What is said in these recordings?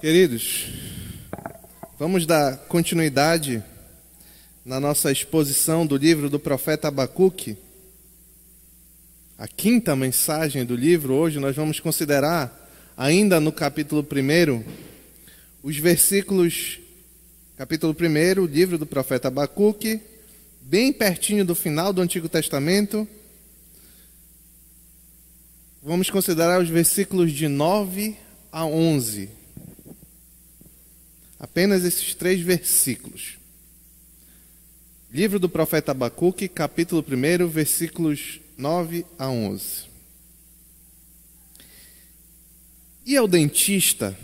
Queridos, vamos dar continuidade na nossa exposição do livro do profeta Abacuque. A quinta mensagem do livro, hoje nós vamos considerar, ainda no capítulo 1, os versículos, capítulo 1, livro do profeta Abacuque, bem pertinho do final do Antigo Testamento. Vamos considerar os versículos de 9 a 11. Apenas esses três versículos. Livro do profeta Abacuque, capítulo 1, versículos 9 a 11. E ao dentista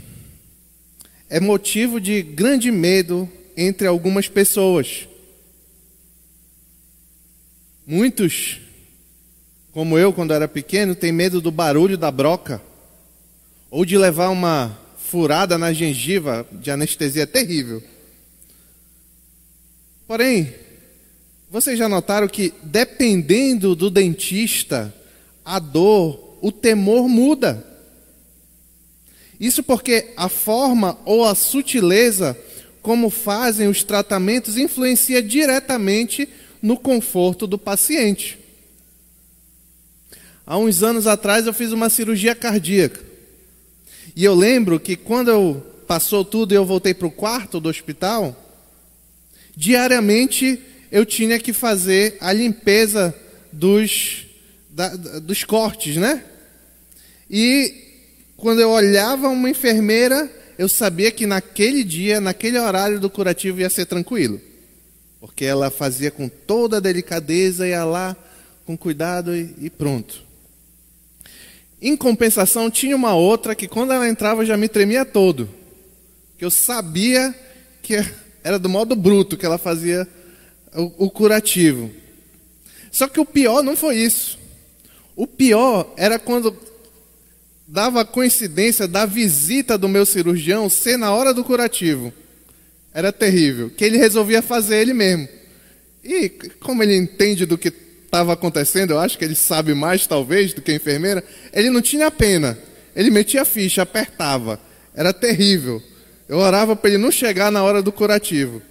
é motivo de grande medo entre algumas pessoas. Muitos, como eu quando era pequeno, têm medo do barulho da broca ou de levar uma furada na gengiva de anestesia terrível. Porém, vocês já notaram que dependendo do dentista, a dor, o temor muda. Isso porque a forma ou a sutileza como fazem os tratamentos influencia diretamente no conforto do paciente. Há uns anos atrás eu fiz uma cirurgia cardíaca. E eu lembro que quando eu passou tudo e eu voltei para o quarto do hospital, diariamente eu tinha que fazer a limpeza dos, da, dos cortes, né? E quando eu olhava uma enfermeira, eu sabia que naquele dia, naquele horário do curativo ia ser tranquilo. Porque ela fazia com toda a delicadeza, ia lá com cuidado e, e pronto. Em compensação, tinha uma outra que quando ela entrava já me tremia todo. Que eu sabia que era do modo bruto que ela fazia o, o curativo. Só que o pior não foi isso. O pior era quando dava a coincidência da visita do meu cirurgião ser na hora do curativo. Era terrível. Que ele resolvia fazer ele mesmo. E como ele entende do que estava acontecendo, eu acho que ele sabe mais talvez do que a enfermeira, ele não tinha pena. Ele metia a ficha, apertava. Era terrível. Eu orava para ele não chegar na hora do curativo.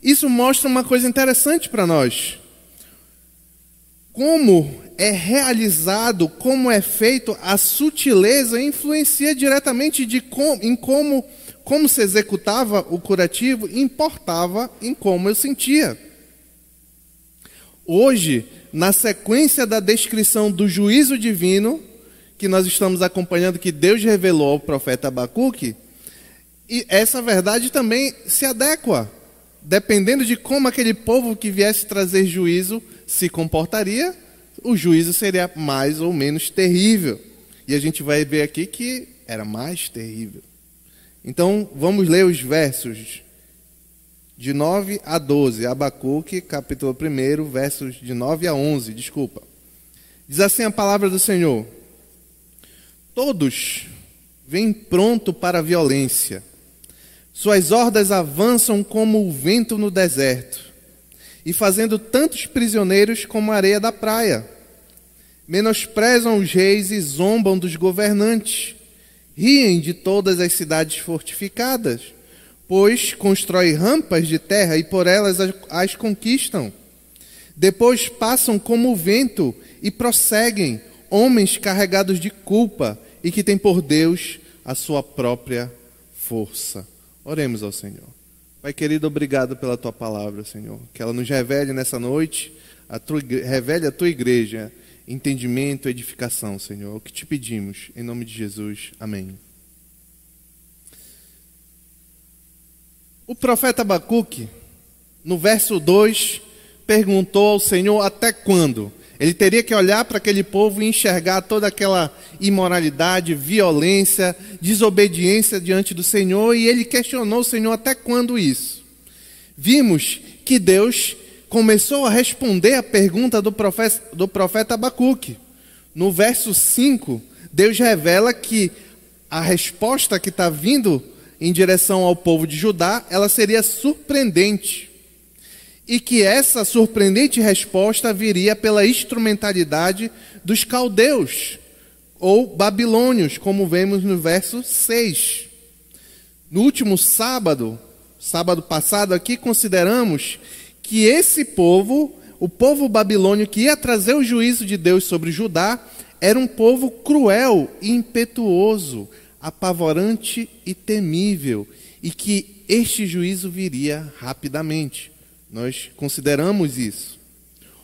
Isso mostra uma coisa interessante para nós. Como é realizado, como é feito, a sutileza influencia diretamente de com, em como, como se executava o curativo, importava em como eu sentia. Hoje, na sequência da descrição do juízo divino, que nós estamos acompanhando, que Deus revelou ao profeta Abacuque, e essa verdade também se adequa. Dependendo de como aquele povo que viesse trazer juízo se comportaria, o juízo seria mais ou menos terrível. E a gente vai ver aqui que era mais terrível. Então, vamos ler os versos de 9 a 12, Abacuque, capítulo 1, versos de 9 a 11, desculpa. Diz assim a palavra do Senhor: Todos vêm pronto para a violência, suas hordas avançam como o vento no deserto, e fazendo tantos prisioneiros como a areia da praia. Menosprezam os reis e zombam dos governantes, riem de todas as cidades fortificadas pois constrói rampas de terra e por elas as conquistam. Depois passam como o vento e prosseguem, homens carregados de culpa e que têm por Deus a sua própria força. Oremos ao Senhor. Pai querido, obrigado pela tua palavra, Senhor. Que ela nos revele nessa noite, a tua, revele a tua igreja entendimento, edificação, Senhor. É o que te pedimos, em nome de Jesus. Amém. O profeta Abacuque, no verso 2, perguntou ao Senhor até quando? Ele teria que olhar para aquele povo e enxergar toda aquela imoralidade, violência, desobediência diante do Senhor, e ele questionou o Senhor até quando isso. Vimos que Deus começou a responder a pergunta do profeta, do profeta Abacuque. No verso 5, Deus revela que a resposta que está vindo em direção ao povo de Judá, ela seria surpreendente. E que essa surpreendente resposta viria pela instrumentalidade dos caldeus, ou babilônios, como vemos no verso 6. No último sábado, sábado passado aqui, consideramos que esse povo, o povo babilônio que ia trazer o juízo de Deus sobre Judá, era um povo cruel e impetuoso, apavorante e temível, e que este juízo viria rapidamente. Nós consideramos isso.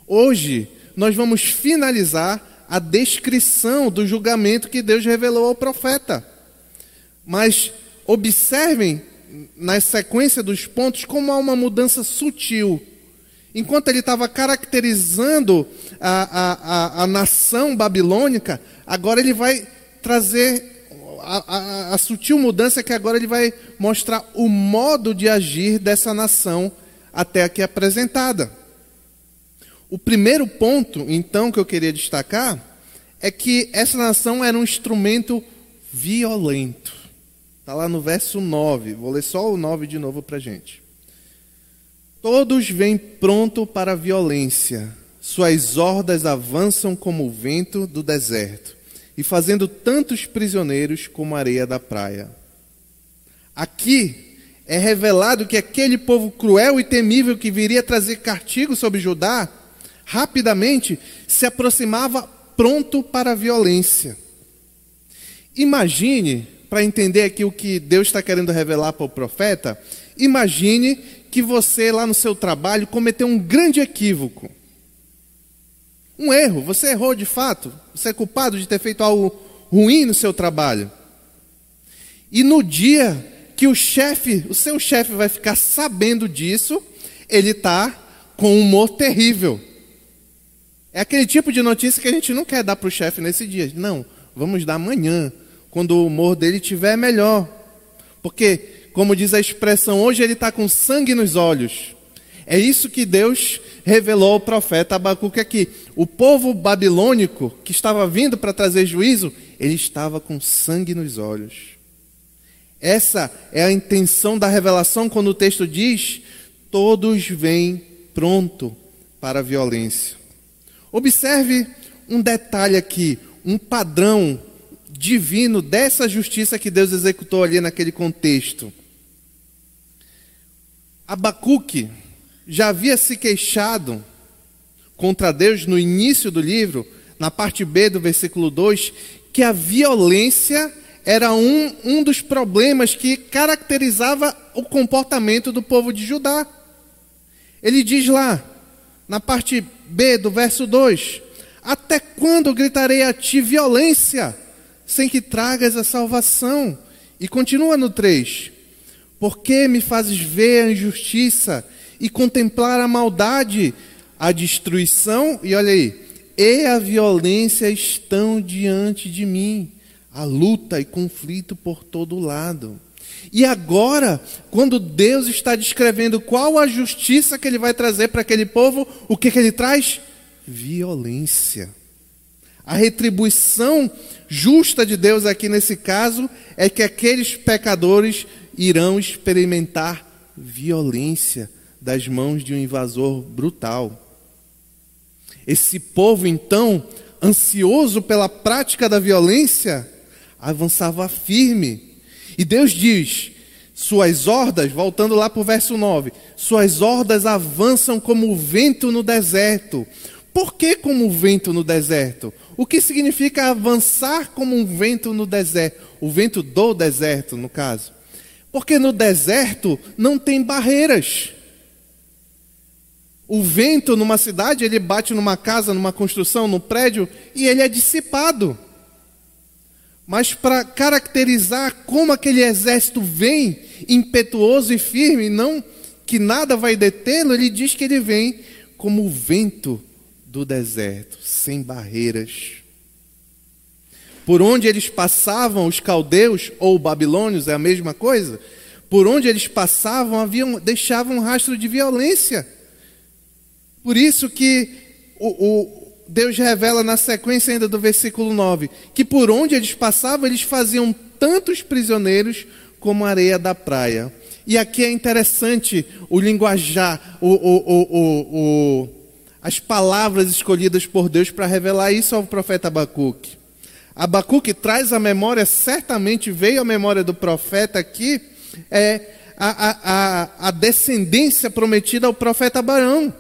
Hoje, nós vamos finalizar a descrição do julgamento que Deus revelou ao profeta. Mas observem na sequência dos pontos como há uma mudança sutil. Enquanto ele estava caracterizando a, a, a, a, nação babilônica, agora ele vai trazer a, a sutil mudança que agora ele vai mostrar o modo de agir dessa nação até aqui apresentada. O primeiro ponto, então, que eu queria destacar é que essa nação era um instrumento violento. Está lá no verso 9. Vou ler só o 9 de novo para a gente. Todos vêm pronto para a violência. Suas hordas avançam como o vento do deserto, e fazendo tantos prisioneiros como a areia da praia. Aqui é revelado que aquele povo cruel e temível que viria trazer castigo sobre Judá, rapidamente se aproximava pronto para a violência. Imagine, para entender aqui o que Deus está querendo revelar para o profeta, imagine que você lá no seu trabalho cometeu um grande equívoco. Um erro, você errou de fato, você é culpado de ter feito algo ruim no seu trabalho. E no dia que o chefe, o seu chefe vai ficar sabendo disso, ele está com um humor terrível. É aquele tipo de notícia que a gente não quer dar para o chefe nesse dia. Não, vamos dar amanhã, quando o humor dele estiver melhor. Porque, como diz a expressão, hoje ele está com sangue nos olhos. É isso que Deus revelou ao profeta Abacuque aqui. O povo babilônico que estava vindo para trazer juízo, ele estava com sangue nos olhos. Essa é a intenção da revelação quando o texto diz: todos vêm pronto para a violência. Observe um detalhe aqui, um padrão divino dessa justiça que Deus executou ali naquele contexto. Abacuque já havia se queixado contra Deus no início do livro, na parte B do versículo 2, que a violência era um, um dos problemas que caracterizava o comportamento do povo de Judá. Ele diz lá, na parte B do verso 2: Até quando gritarei a ti violência, sem que tragas a salvação? E continua no 3: Por que me fazes ver a injustiça e contemplar a maldade, a destruição? E olha aí, e a violência estão diante de mim a luta e conflito por todo lado. E agora, quando Deus está descrevendo qual a justiça que ele vai trazer para aquele povo, o que, que ele traz? Violência. A retribuição justa de Deus aqui nesse caso é que aqueles pecadores irão experimentar violência das mãos de um invasor brutal. Esse povo, então, ansioso pela prática da violência, avançava firme. E Deus diz: Suas hordas, voltando lá para o verso 9, suas hordas avançam como o vento no deserto. Por que como o vento no deserto? O que significa avançar como um vento no deserto? O vento do deserto, no caso. Porque no deserto não tem barreiras. O vento numa cidade, ele bate numa casa, numa construção, num prédio, e ele é dissipado. Mas para caracterizar como aquele exército vem impetuoso e firme, não que nada vai detê-lo, ele diz que ele vem como o vento do deserto, sem barreiras. Por onde eles passavam, os caldeus ou babilônios, é a mesma coisa. Por onde eles passavam, haviam, deixavam um rastro de violência. Por isso que o, o Deus revela na sequência ainda do versículo 9, que por onde eles passavam, eles faziam tantos prisioneiros como areia da praia. E aqui é interessante o linguajar, o, o, as palavras escolhidas por Deus para revelar isso ao profeta Abacuque. Abacuque traz a memória, certamente veio a memória do profeta aqui, é a, a, a, a descendência prometida ao profeta Abraão,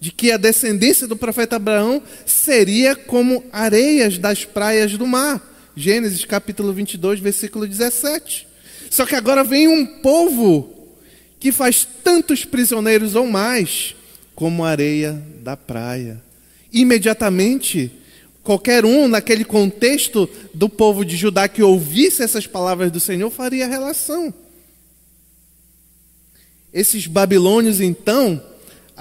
de que a descendência do profeta Abraão seria como areias das praias do mar. Gênesis capítulo 22, versículo 17. Só que agora vem um povo que faz tantos prisioneiros ou mais como areia da praia. Imediatamente, qualquer um naquele contexto do povo de Judá que ouvisse essas palavras do Senhor faria relação. Esses babilônios, então,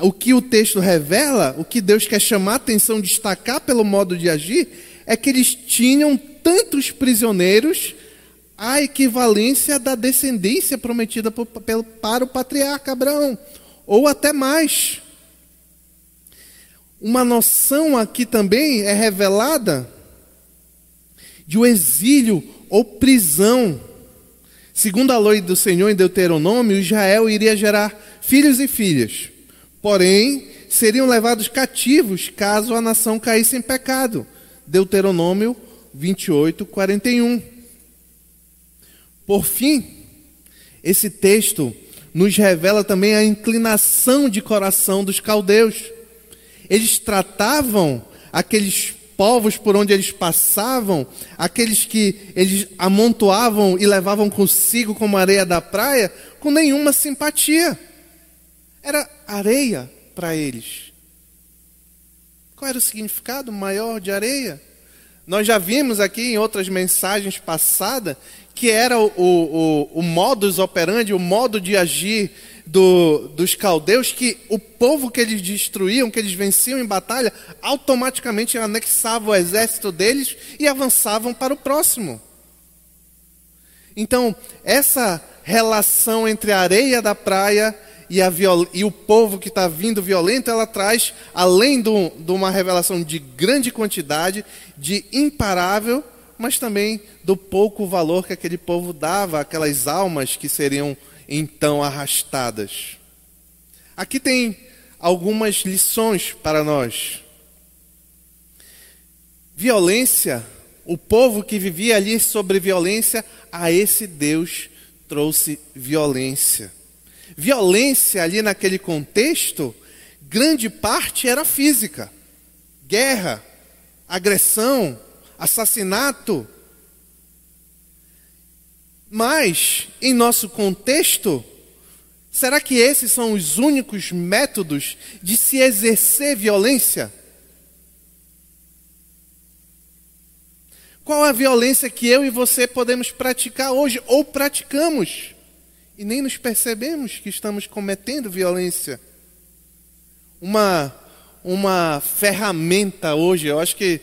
o que o texto revela, o que Deus quer chamar a atenção, destacar pelo modo de agir, é que eles tinham tantos prisioneiros a equivalência da descendência prometida para o patriarca Abraão, ou até mais. Uma noção aqui também é revelada de o um exílio ou prisão. Segundo a lei do Senhor em Deuteronômio, Israel iria gerar filhos e filhas. Porém, seriam levados cativos caso a nação caísse em pecado. Deuteronômio 28, 41. Por fim, esse texto nos revela também a inclinação de coração dos caldeus. Eles tratavam aqueles povos por onde eles passavam, aqueles que eles amontoavam e levavam consigo como areia da praia, com nenhuma simpatia. Era areia para eles. Qual era o significado maior de areia? Nós já vimos aqui em outras mensagens passadas que era o, o, o modus operandi, o modo de agir do, dos caldeus, que o povo que eles destruíam, que eles venciam em batalha, automaticamente anexava o exército deles e avançavam para o próximo. Então, essa relação entre a areia da praia e, a e o povo que está vindo violento, ela traz, além de uma revelação de grande quantidade, de imparável, mas também do pouco valor que aquele povo dava àquelas almas que seriam então arrastadas. Aqui tem algumas lições para nós. Violência, o povo que vivia ali sobre violência, a esse Deus trouxe violência. Violência ali naquele contexto, grande parte era física. Guerra, agressão, assassinato. Mas, em nosso contexto, será que esses são os únicos métodos de se exercer violência? Qual a violência que eu e você podemos praticar hoje ou praticamos? E nem nos percebemos que estamos cometendo violência. Uma, uma ferramenta hoje, eu acho que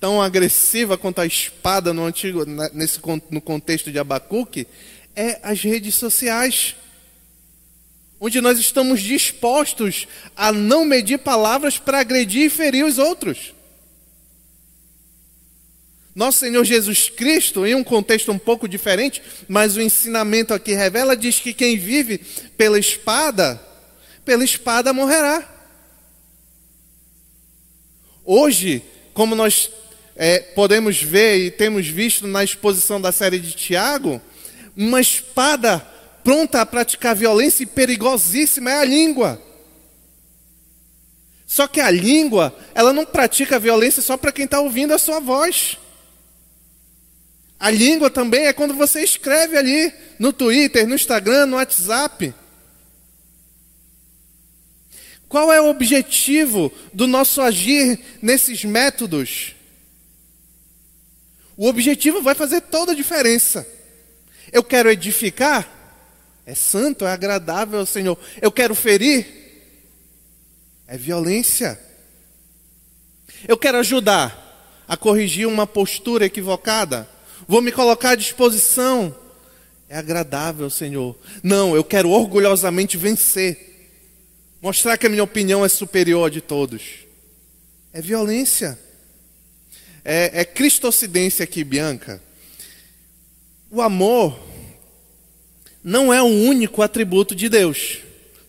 tão agressiva quanto a espada no antigo, nesse, no contexto de Abacuque, é as redes sociais. Onde nós estamos dispostos a não medir palavras para agredir e ferir os outros. Nosso Senhor Jesus Cristo, em um contexto um pouco diferente, mas o ensinamento aqui revela, diz que quem vive pela espada, pela espada morrerá. Hoje, como nós é, podemos ver e temos visto na exposição da série de Tiago, uma espada pronta a praticar violência e perigosíssima é a língua. Só que a língua, ela não pratica violência só para quem está ouvindo a sua voz. A língua também é quando você escreve ali no Twitter, no Instagram, no WhatsApp. Qual é o objetivo do nosso agir nesses métodos? O objetivo vai fazer toda a diferença. Eu quero edificar, é santo, é agradável ao Senhor. Eu quero ferir, é violência. Eu quero ajudar a corrigir uma postura equivocada, vou me colocar à disposição. É agradável, Senhor. Não, eu quero orgulhosamente vencer. Mostrar que a minha opinião é superior a de todos. É violência. É, é cristocidência aqui, Bianca. O amor não é o único atributo de Deus,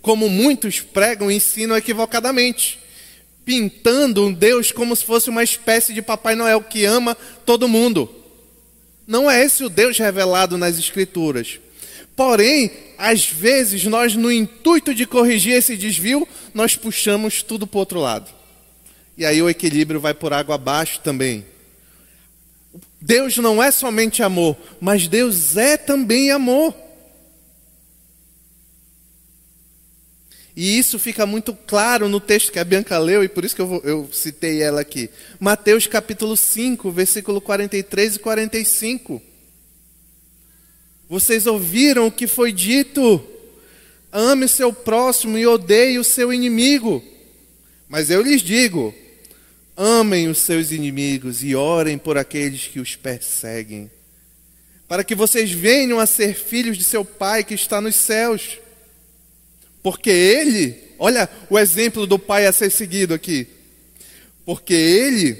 como muitos pregam e ensinam equivocadamente. pintando um Deus como se fosse uma espécie de Papai Noel que ama todo mundo. Não é esse o Deus revelado nas Escrituras. Porém, às vezes, nós, no intuito de corrigir esse desvio, nós puxamos tudo para o outro lado. E aí o equilíbrio vai por água abaixo também. Deus não é somente amor, mas Deus é também amor. E isso fica muito claro no texto que a Bianca leu, e por isso que eu, vou, eu citei ela aqui. Mateus capítulo 5, versículo 43 e 45. Vocês ouviram o que foi dito: ame seu próximo e odeie o seu inimigo. Mas eu lhes digo: amem os seus inimigos e orem por aqueles que os perseguem, para que vocês venham a ser filhos de seu Pai que está nos céus. Porque Ele, olha o exemplo do Pai a ser seguido aqui, porque Ele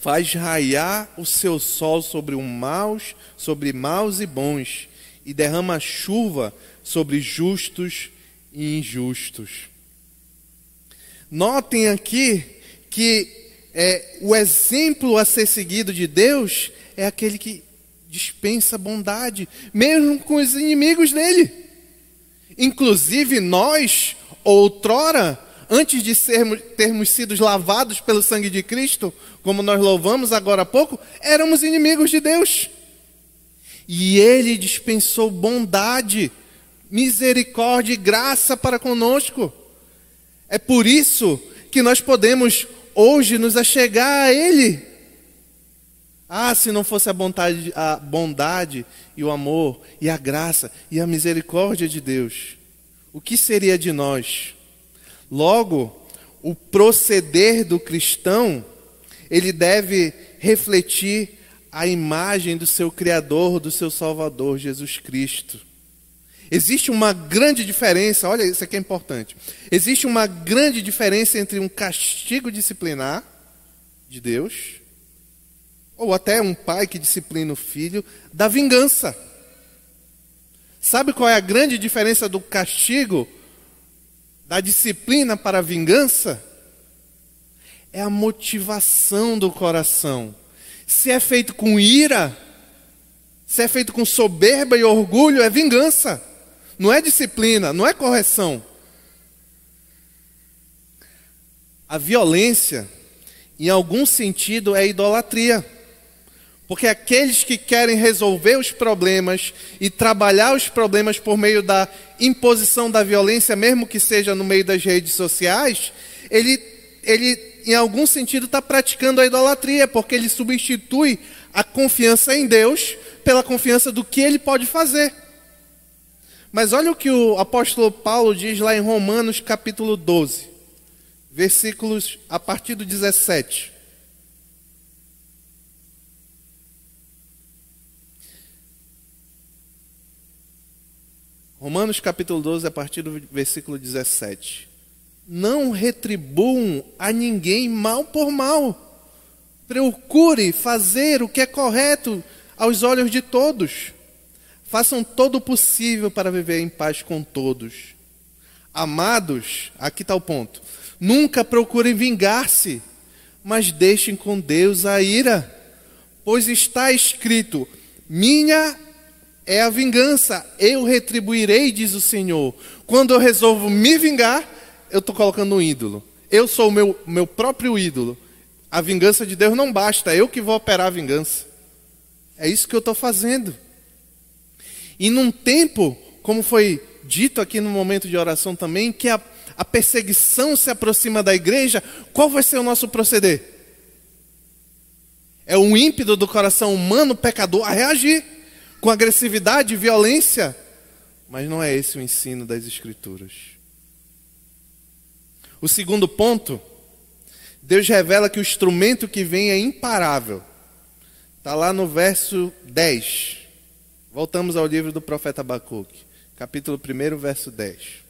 faz raiar o seu sol sobre os maus, sobre maus e bons, e derrama chuva sobre justos e injustos. Notem aqui que é, o exemplo a ser seguido de Deus é aquele que dispensa bondade, mesmo com os inimigos dele. Inclusive nós, outrora, antes de sermos, termos sido lavados pelo sangue de Cristo, como nós louvamos agora há pouco, éramos inimigos de Deus. E Ele dispensou bondade, misericórdia e graça para conosco. É por isso que nós podemos hoje nos achegar a Ele. Ah, se não fosse a bondade, a bondade e o amor e a graça e a misericórdia de Deus, o que seria de nós? Logo, o proceder do cristão, ele deve refletir a imagem do seu Criador, do seu Salvador, Jesus Cristo. Existe uma grande diferença, olha, isso aqui é importante. Existe uma grande diferença entre um castigo disciplinar de Deus, ou até um pai que disciplina o filho, da vingança. Sabe qual é a grande diferença do castigo da disciplina para a vingança é a motivação do coração. Se é feito com ira, se é feito com soberba e orgulho, é vingança. Não é disciplina, não é correção. A violência, em algum sentido, é idolatria. Porque aqueles que querem resolver os problemas e trabalhar os problemas por meio da imposição da violência, mesmo que seja no meio das redes sociais, ele, ele em algum sentido, está praticando a idolatria, porque ele substitui a confiança em Deus pela confiança do que ele pode fazer. Mas olha o que o apóstolo Paulo diz lá em Romanos capítulo 12, versículos a partir do 17. Romanos capítulo 12, a partir do versículo 17. Não retribuam a ninguém mal por mal. Procure fazer o que é correto aos olhos de todos. Façam todo o possível para viver em paz com todos. Amados, aqui está o ponto. Nunca procurem vingar-se, mas deixem com Deus a ira, pois está escrito: Minha é a vingança, eu retribuirei, diz o Senhor. Quando eu resolvo me vingar, eu estou colocando um ídolo. Eu sou o meu, meu próprio ídolo. A vingança de Deus não basta, eu que vou operar a vingança. É isso que eu estou fazendo. E num tempo, como foi dito aqui no momento de oração também, que a, a perseguição se aproxima da igreja, qual vai ser o nosso proceder? É um ímpeto do coração humano pecador a reagir com agressividade e violência. Mas não é esse o ensino das Escrituras. O segundo ponto, Deus revela que o instrumento que vem é imparável. Está lá no verso 10. Voltamos ao livro do profeta Abacuque, capítulo 1, verso 10.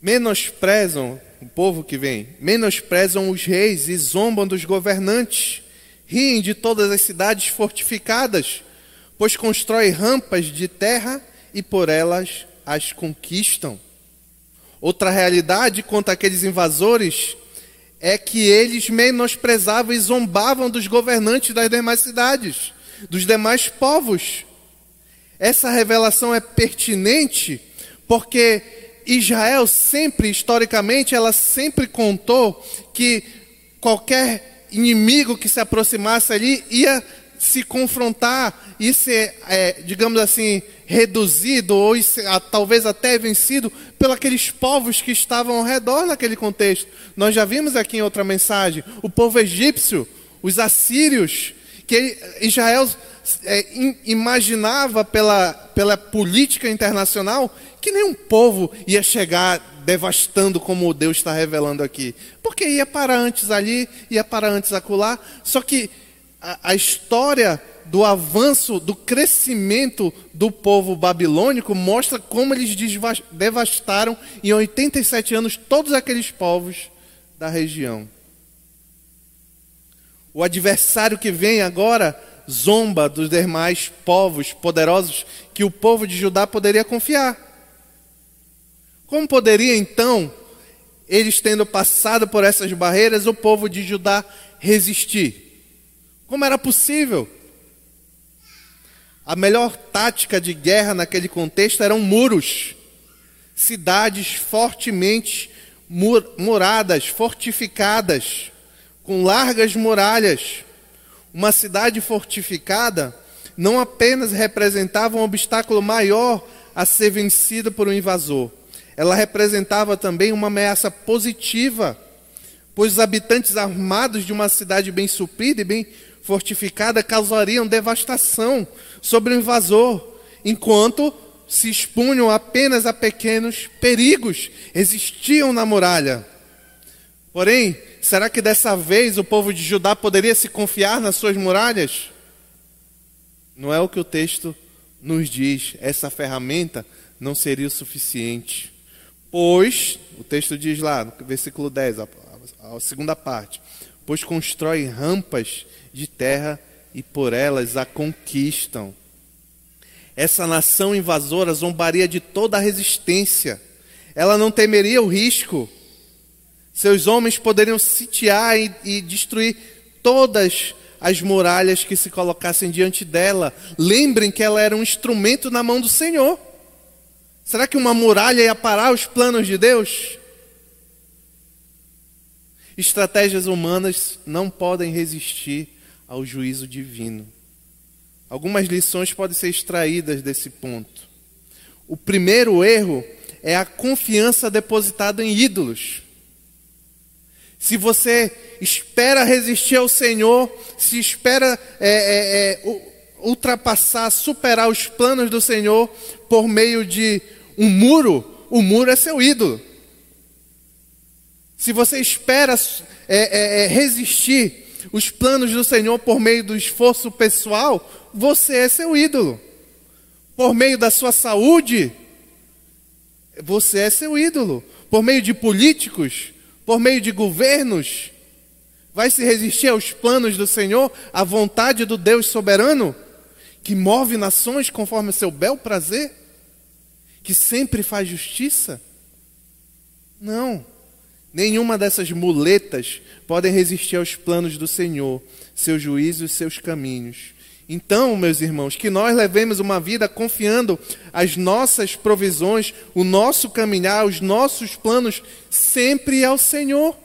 Menosprezam o povo que vem, menosprezam os reis e zombam dos governantes Riem de todas as cidades fortificadas, pois constrói rampas de terra e por elas as conquistam. Outra realidade contra aqueles invasores é que eles menosprezavam e zombavam dos governantes das demais cidades, dos demais povos. Essa revelação é pertinente porque Israel sempre, historicamente, ela sempre contou que qualquer inimigo que se aproximasse ali ia se confrontar e ser, é, digamos assim, reduzido ou talvez até vencido pelos povos que estavam ao redor naquele contexto. Nós já vimos aqui em outra mensagem o povo egípcio, os assírios, que Israel é, imaginava pela, pela política internacional que nenhum povo ia chegar devastando como Deus está revelando aqui. Porque ia para antes ali, ia para antes acolá. Só que a, a história do avanço, do crescimento do povo babilônico mostra como eles devastaram em 87 anos todos aqueles povos da região. O adversário que vem agora zomba dos demais povos poderosos que o povo de Judá poderia confiar. Como poderia então, eles tendo passado por essas barreiras, o povo de Judá resistir? Como era possível? A melhor tática de guerra naquele contexto eram muros, cidades fortemente muradas, fortificadas, com largas muralhas. Uma cidade fortificada não apenas representava um obstáculo maior a ser vencido por um invasor, ela representava também uma ameaça positiva, pois os habitantes armados de uma cidade bem suprida e bem fortificada causariam devastação sobre o invasor, enquanto se expunham apenas a pequenos perigos, existiam na muralha. Porém, será que dessa vez o povo de Judá poderia se confiar nas suas muralhas? Não é o que o texto nos diz, essa ferramenta não seria o suficiente. Pois, o texto diz lá, no versículo 10, a, segunda parte: Pois constrói rampas de terra e por elas a conquistam. Essa nação invasora zombaria de toda a resistência. Ela não temeria o risco. Seus homens poderiam sitiar e, e destruir todas as muralhas que se colocassem diante dela. Lembrem que ela era um instrumento na mão do Senhor. Será que uma muralha ia parar os planos de Deus? Estratégias humanas não podem resistir ao juízo divino. Algumas lições podem ser extraídas desse ponto. O primeiro erro é a confiança depositada em ídolos. Se você espera resistir ao Senhor, se espera é, é, é, ultrapassar, superar os planos do Senhor por meio de um muro, o muro é seu ídolo. Se você espera é, é, é, resistir os planos do Senhor por meio do esforço pessoal, você é seu ídolo. Por meio da sua saúde, você é seu ídolo. Por meio de políticos, por meio de governos, vai se resistir aos planos do Senhor, à vontade do Deus soberano, que move nações conforme seu bel prazer? que sempre faz justiça? Não. Nenhuma dessas muletas podem resistir aos planos do Senhor, seus juízos e seus caminhos. Então, meus irmãos, que nós levemos uma vida confiando as nossas provisões, o nosso caminhar, os nossos planos sempre ao Senhor.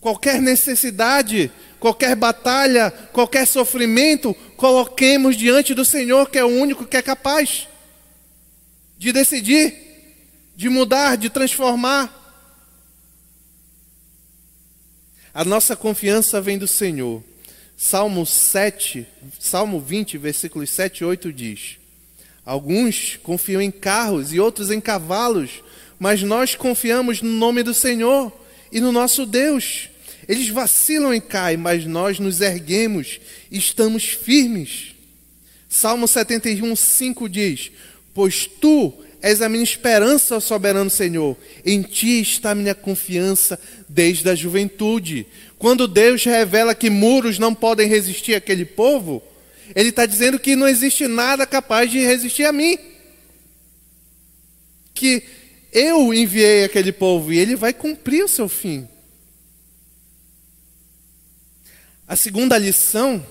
Qualquer necessidade, qualquer batalha, qualquer sofrimento, coloquemos diante do Senhor, que é o único que é capaz de decidir, de mudar, de transformar. A nossa confiança vem do Senhor. Salmo 7, Salmo 20, versículos 7 e 8 diz: Alguns confiam em carros e outros em cavalos, mas nós confiamos no nome do Senhor e no nosso Deus. Eles vacilam e caem, mas nós nos erguemos e estamos firmes. Salmo 71, 5 diz: Pois tu és a minha esperança, soberano Senhor. Em ti está minha confiança desde a juventude. Quando Deus revela que muros não podem resistir àquele povo, Ele está dizendo que não existe nada capaz de resistir a mim. que eu enviei aquele povo e ele vai cumprir o seu fim. A segunda lição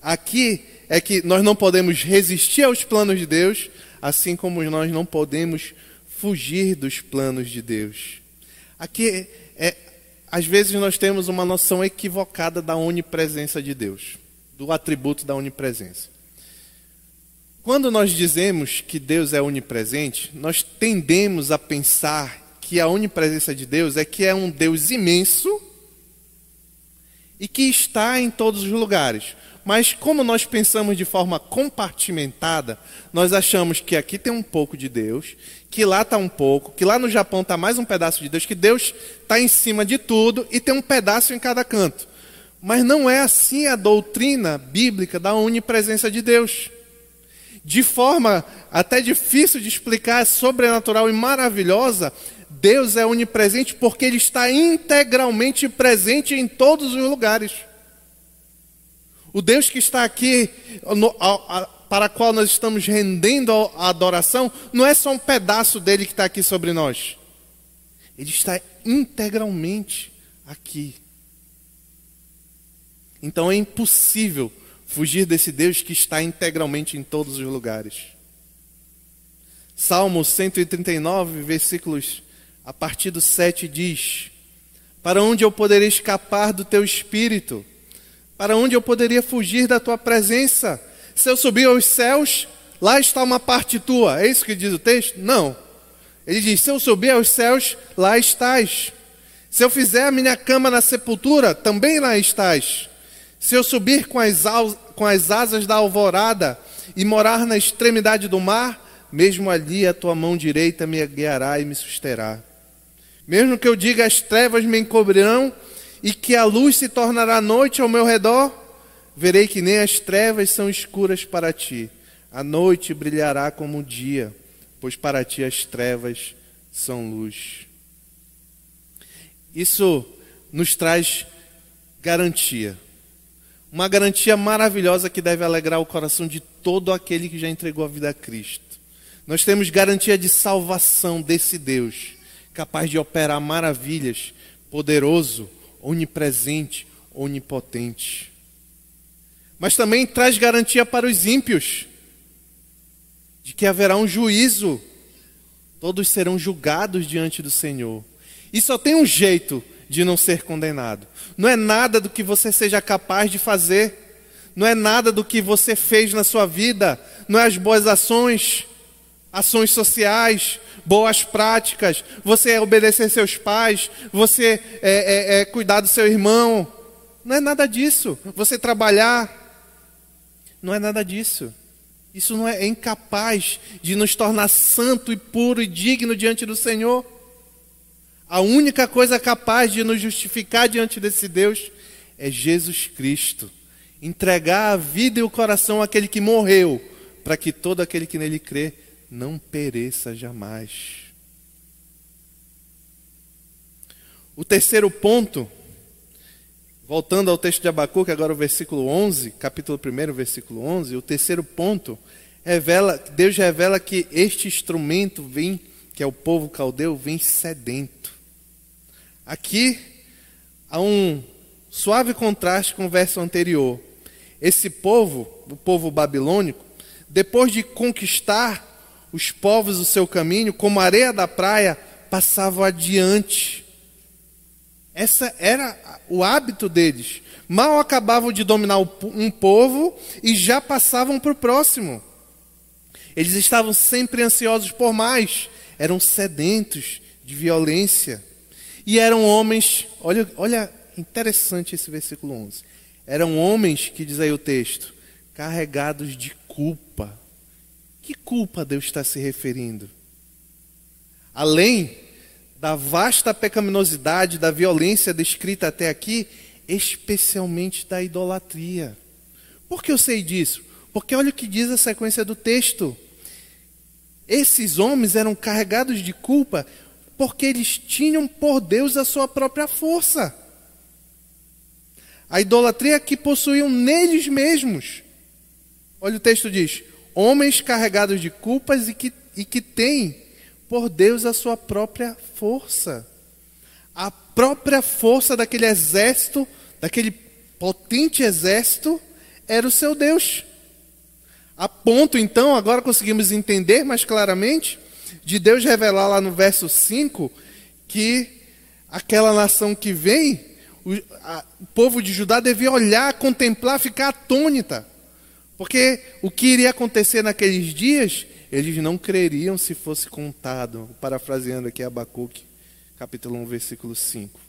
aqui é que nós não podemos resistir aos planos de Deus, assim como nós não podemos fugir dos planos de Deus. Aqui é, às vezes nós temos uma noção equivocada da onipresença de Deus, do atributo da onipresença. Quando nós dizemos que Deus é onipresente, nós tendemos a pensar que a onipresença de Deus é que é um Deus imenso e que está em todos os lugares. Mas como nós pensamos de forma compartimentada, nós achamos que aqui tem um pouco de Deus, que lá está um pouco, que lá no Japão está mais um pedaço de Deus, que Deus está em cima de tudo e tem um pedaço em cada canto. Mas não é assim a doutrina bíblica da onipresença de Deus de forma até difícil de explicar, sobrenatural e maravilhosa, Deus é onipresente porque Ele está integralmente presente em todos os lugares. O Deus que está aqui, no, a, a, para qual nós estamos rendendo a adoração, não é só um pedaço dele que está aqui sobre nós. Ele está integralmente aqui. Então é impossível fugir desse Deus que está integralmente em todos os lugares. Salmo 139, versículos a partir do 7 diz: Para onde eu poderia escapar do teu espírito? Para onde eu poderia fugir da tua presença? Se eu subir aos céus, lá está uma parte tua. É isso que diz o texto? Não. Ele diz: Se eu subir aos céus, lá estás. Se eu fizer a minha cama na sepultura, também lá estás. Se eu subir com as, com as asas da alvorada e morar na extremidade do mar, mesmo ali a tua mão direita me guiará e me susterá. Mesmo que eu diga as trevas me encobrirão e que a luz se tornará noite ao meu redor, verei que nem as trevas são escuras para ti. A noite brilhará como o dia, pois para ti as trevas são luz. Isso nos traz garantia. Uma garantia maravilhosa que deve alegrar o coração de todo aquele que já entregou a vida a Cristo. Nós temos garantia de salvação desse Deus, capaz de operar maravilhas, poderoso, onipresente, onipotente. Mas também traz garantia para os ímpios, de que haverá um juízo, todos serão julgados diante do Senhor. E só tem um jeito de não ser condenado. Não é nada do que você seja capaz de fazer, não é nada do que você fez na sua vida, não é as boas ações, ações sociais, boas práticas, você é obedecer seus pais, você é, é, é cuidar do seu irmão. Não é nada disso. Você trabalhar, não é nada disso. Isso não é, é incapaz de nos tornar santo e puro e digno diante do Senhor. A única coisa capaz de nos justificar diante desse Deus é Jesus Cristo. Entregar a vida e o coração àquele que morreu, para que todo aquele que nele crê não pereça jamais. O terceiro ponto, voltando ao texto de Abacuque, agora o versículo 11, capítulo 1, versículo 11, o terceiro ponto, revela, Deus revela que este instrumento vem, que é o povo caldeu, vem sedento. Aqui há um suave contraste com o verso anterior. Esse povo, o povo babilônico, depois de conquistar os povos do seu caminho, como areia da praia, passavam adiante. Essa era o hábito deles. Mal acabavam de dominar um povo e já passavam para o próximo. Eles estavam sempre ansiosos por mais, eram sedentos de violência. E eram homens, olha, olha interessante esse versículo 11. Eram homens, que diz aí o texto, carregados de culpa. Que culpa Deus está se referindo? Além da vasta pecaminosidade, da violência descrita até aqui, especialmente da idolatria. Por que eu sei disso? Porque olha o que diz a sequência do texto. Esses homens eram carregados de culpa porque eles tinham por Deus a sua própria força. A idolatria que possuíam neles mesmos. Olha o texto diz: homens carregados de culpas e que, e que têm por Deus a sua própria força. A própria força daquele exército, daquele potente exército, era o seu Deus. A ponto, então, agora conseguimos entender mais claramente, de Deus revelar lá no verso 5 que aquela nação que vem, o, a, o povo de Judá devia olhar, contemplar, ficar atônita. Porque o que iria acontecer naqueles dias, eles não creriam se fosse contado. Parafraseando aqui Abacuque, capítulo 1, versículo 5.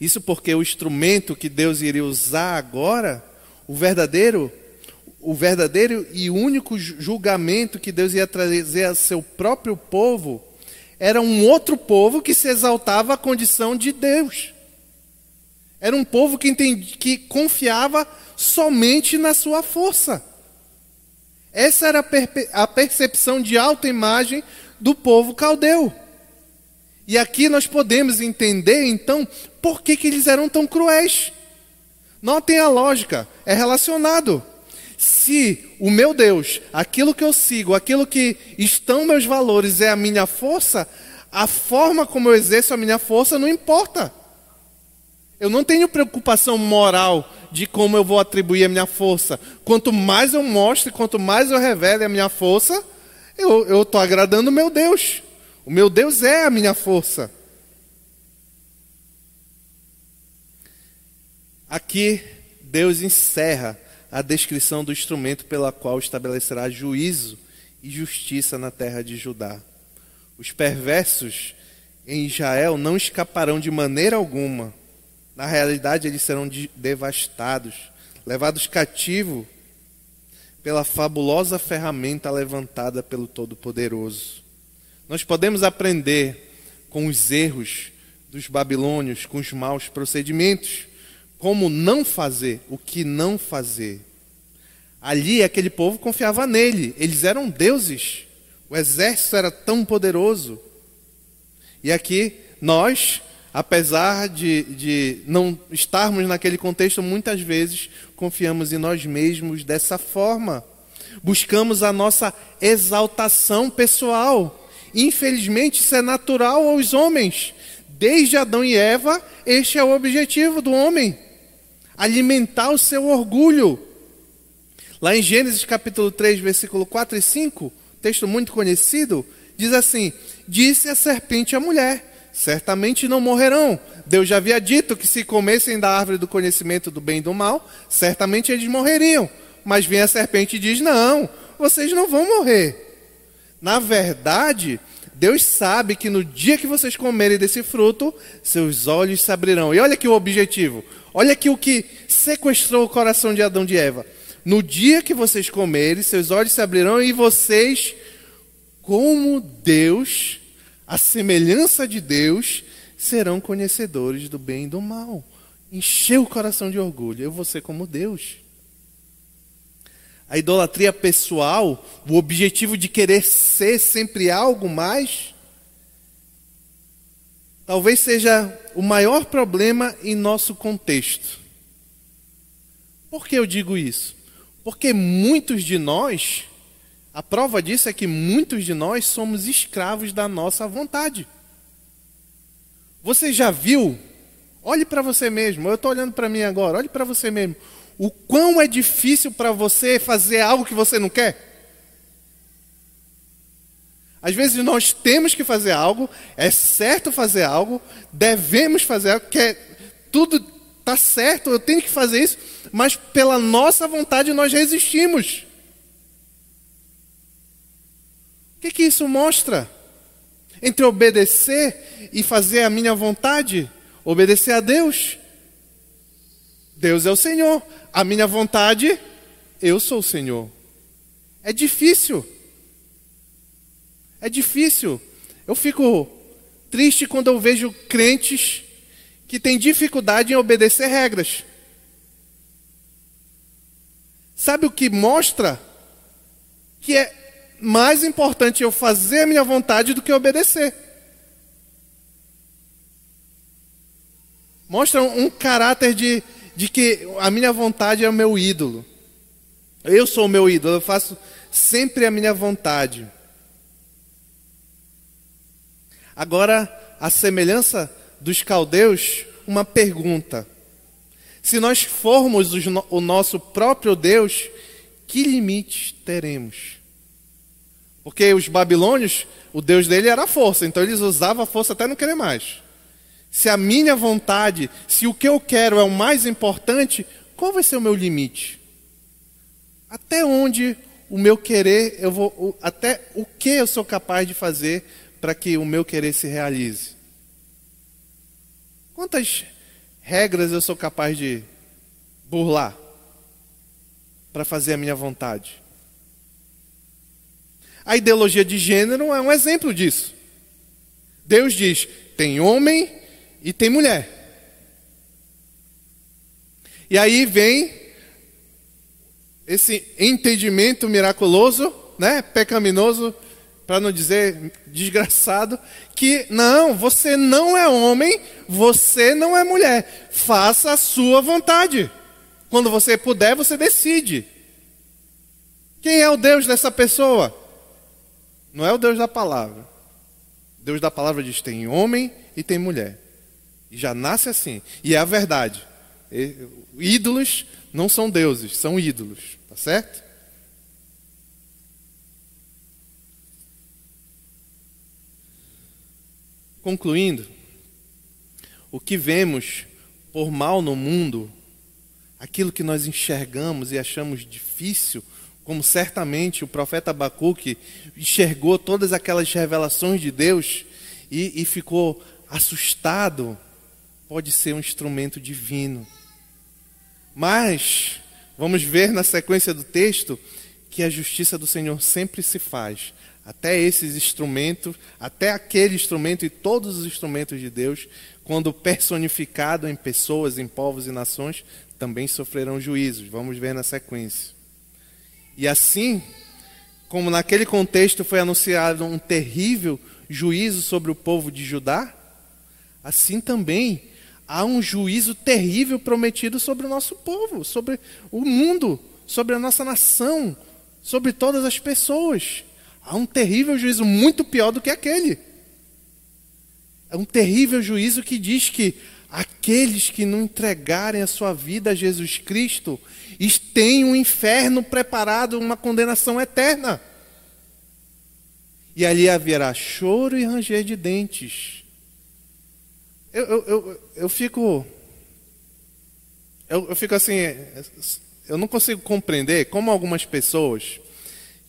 Isso porque o instrumento que Deus iria usar agora, o verdadeiro o verdadeiro e único julgamento que Deus ia trazer a seu próprio povo era um outro povo que se exaltava à condição de Deus. Era um povo que, entendi, que confiava somente na sua força. Essa era a, percepção de autoimagem do povo caldeu. E aqui nós podemos entender, então, por que, que eles eram tão cruéis. Notem a lógica, é relacionado. Se o meu Deus, aquilo que eu sigo, aquilo que estão meus valores é a minha força, a forma como eu exerço a minha força não importa. Eu não tenho preocupação moral de como eu vou atribuir a minha força. Quanto mais eu mostro, quanto mais eu revele a minha força, eu estou agradando o meu Deus. O meu Deus é a minha força. Aqui, Deus encerra a descrição do instrumento pela qual estabelecerá juízo e justiça na terra de Judá. Os perversos em Israel não escaparão de maneira alguma. Na realidade, eles serão devastados, levados cativo pela fabulosa ferramenta levantada pelo Todo-Poderoso. Nós podemos aprender com os erros dos babilônios, com os maus procedimentos, como não fazer, o que não fazer. Ali aquele povo confiava nele, eles eram deuses, o exército era tão poderoso. E aqui nós, apesar de, de não estarmos naquele contexto, muitas vezes confiamos em nós mesmos dessa forma. Buscamos a nossa exaltação pessoal. Infelizmente, isso é natural aos homens. Desde Adão e Eva, este é o objetivo do homem alimentar o seu orgulho. Lá em Gênesis capítulo 3, versículo 4 e 5, texto muito conhecido, diz assim: Disse a serpente à mulher: Certamente não morrerão. Deus já havia dito que se comessem da árvore do conhecimento do bem e do mal, certamente eles morreriam. Mas vem a serpente e diz: Não, vocês não vão morrer. Na verdade, Deus sabe que no dia que vocês comerem desse fruto, seus olhos se abrirão. E olha aqui o objetivo. Olha aqui o que sequestrou o coração de Adão e Eva. No dia que vocês comerem, seus olhos se abrirão e vocês, como Deus, a semelhança de Deus, serão conhecedores do bem e do mal. Encheu o coração de orgulho. Eu vou ser como Deus. A idolatria pessoal, o objetivo de querer ser sempre algo mais, talvez seja o maior problema em nosso contexto. Por que eu digo isso? Porque muitos de nós, a prova disso é que muitos de nós somos escravos da nossa vontade. Você já viu? Olhe para você mesmo. Eu estou olhando para mim agora. Olhe para você mesmo. O quão é difícil para você fazer algo que você não quer? Às vezes nós temos que fazer algo, é certo fazer algo, devemos fazer algo, é, tudo está certo, eu tenho que fazer isso, mas pela nossa vontade nós resistimos. O que, que isso mostra? Entre obedecer e fazer a minha vontade, obedecer a Deus. Deus é o Senhor, a minha vontade, eu sou o Senhor. É difícil. É difícil. Eu fico triste quando eu vejo crentes que têm dificuldade em obedecer regras. Sabe o que mostra? Que é mais importante eu fazer a minha vontade do que obedecer. Mostra um caráter de, de que a minha vontade é o meu ídolo. Eu sou o meu ídolo, eu faço sempre a minha vontade. Agora, a semelhança dos caldeus, uma pergunta. Se nós formos o nosso próprio Deus, que limites teremos? Porque os babilônios, o Deus dele era a força, então eles usavam a força até não querer mais. Se a minha vontade, se o que eu quero é o mais importante, qual vai ser o meu limite? Até onde o meu querer, eu vou, até o que eu sou capaz de fazer para que o meu querer se realize? Quantas regras eu sou capaz de burlar para fazer a minha vontade? A ideologia de gênero é um exemplo disso. Deus diz: tem homem e tem mulher. E aí vem esse entendimento miraculoso, né, pecaminoso, para não dizer desgraçado, que não, você não é homem, você não é mulher. Faça a sua vontade. Quando você puder, você decide. Quem é o Deus dessa pessoa? Não é o Deus da palavra. Deus da palavra diz: tem homem e tem mulher. E já nasce assim. E é a verdade. Ídolos não são deuses, são ídolos. Tá certo? Concluindo, o que vemos por mal no mundo, aquilo que nós enxergamos e achamos difícil, como certamente o profeta Abacuque enxergou todas aquelas revelações de Deus e, e ficou assustado, pode ser um instrumento divino. Mas, vamos ver na sequência do texto que a justiça do Senhor sempre se faz até esses instrumentos, até aquele instrumento e todos os instrumentos de Deus, quando personificado em pessoas, em povos e nações, também sofrerão juízos. Vamos ver na sequência. E assim, como naquele contexto foi anunciado um terrível juízo sobre o povo de Judá, assim também há um juízo terrível prometido sobre o nosso povo, sobre o mundo, sobre a nossa nação, sobre todas as pessoas. Há um terrível juízo muito pior do que aquele. É um terrível juízo que diz que aqueles que não entregarem a sua vida a Jesus Cristo têm um inferno preparado, uma condenação eterna. E ali haverá choro e ranger de dentes. Eu, eu, eu, eu fico. Eu, eu fico assim. Eu não consigo compreender como algumas pessoas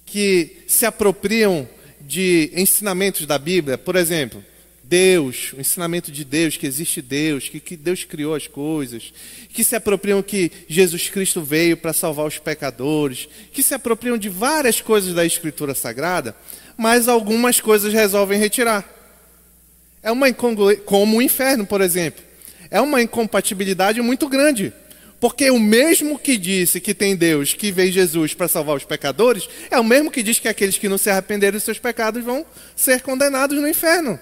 que se apropriam de ensinamentos da Bíblia, por exemplo, Deus, o ensinamento de Deus, que existe Deus, que, que Deus criou as coisas, que se apropriam que Jesus Cristo veio para salvar os pecadores, que se apropriam de várias coisas da Escritura Sagrada, mas algumas coisas resolvem retirar. É uma como o inferno, por exemplo. É uma incompatibilidade muito grande. Porque o mesmo que disse que tem Deus que veio Jesus para salvar os pecadores, é o mesmo que diz que aqueles que não se arrependerem dos seus pecados vão ser condenados no inferno.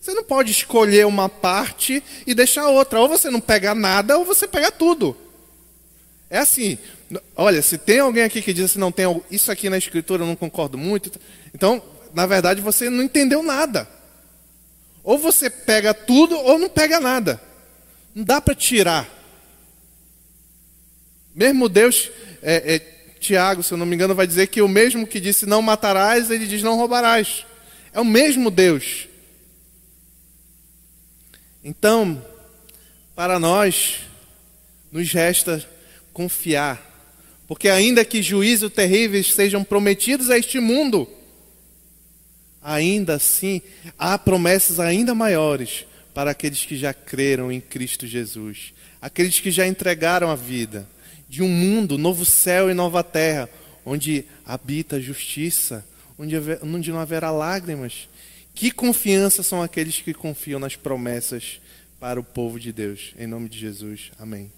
Você não pode escolher uma parte e deixar outra. Ou você não pega nada, ou você pega tudo. É assim. Olha, se tem alguém aqui que diz assim, não tem isso aqui na escritura, eu não concordo muito. Então, na verdade, você não entendeu nada. Ou você pega tudo, ou não pega nada. Não dá para tirar. Mesmo Deus, é, é, Tiago, se eu não me engano, vai dizer que o mesmo que disse não matarás, ele diz não roubarás. É o mesmo Deus. Então, para nós, nos resta confiar, porque ainda que juízos terríveis sejam prometidos a este mundo, ainda assim há promessas ainda maiores para aqueles que já creram em Cristo Jesus, aqueles que já entregaram a vida de um mundo, novo céu e nova terra, onde habita a justiça, onde, onde não haverá lágrimas. Que confiança são aqueles que confiam nas promessas para o povo de Deus. Em nome de Jesus. Amém.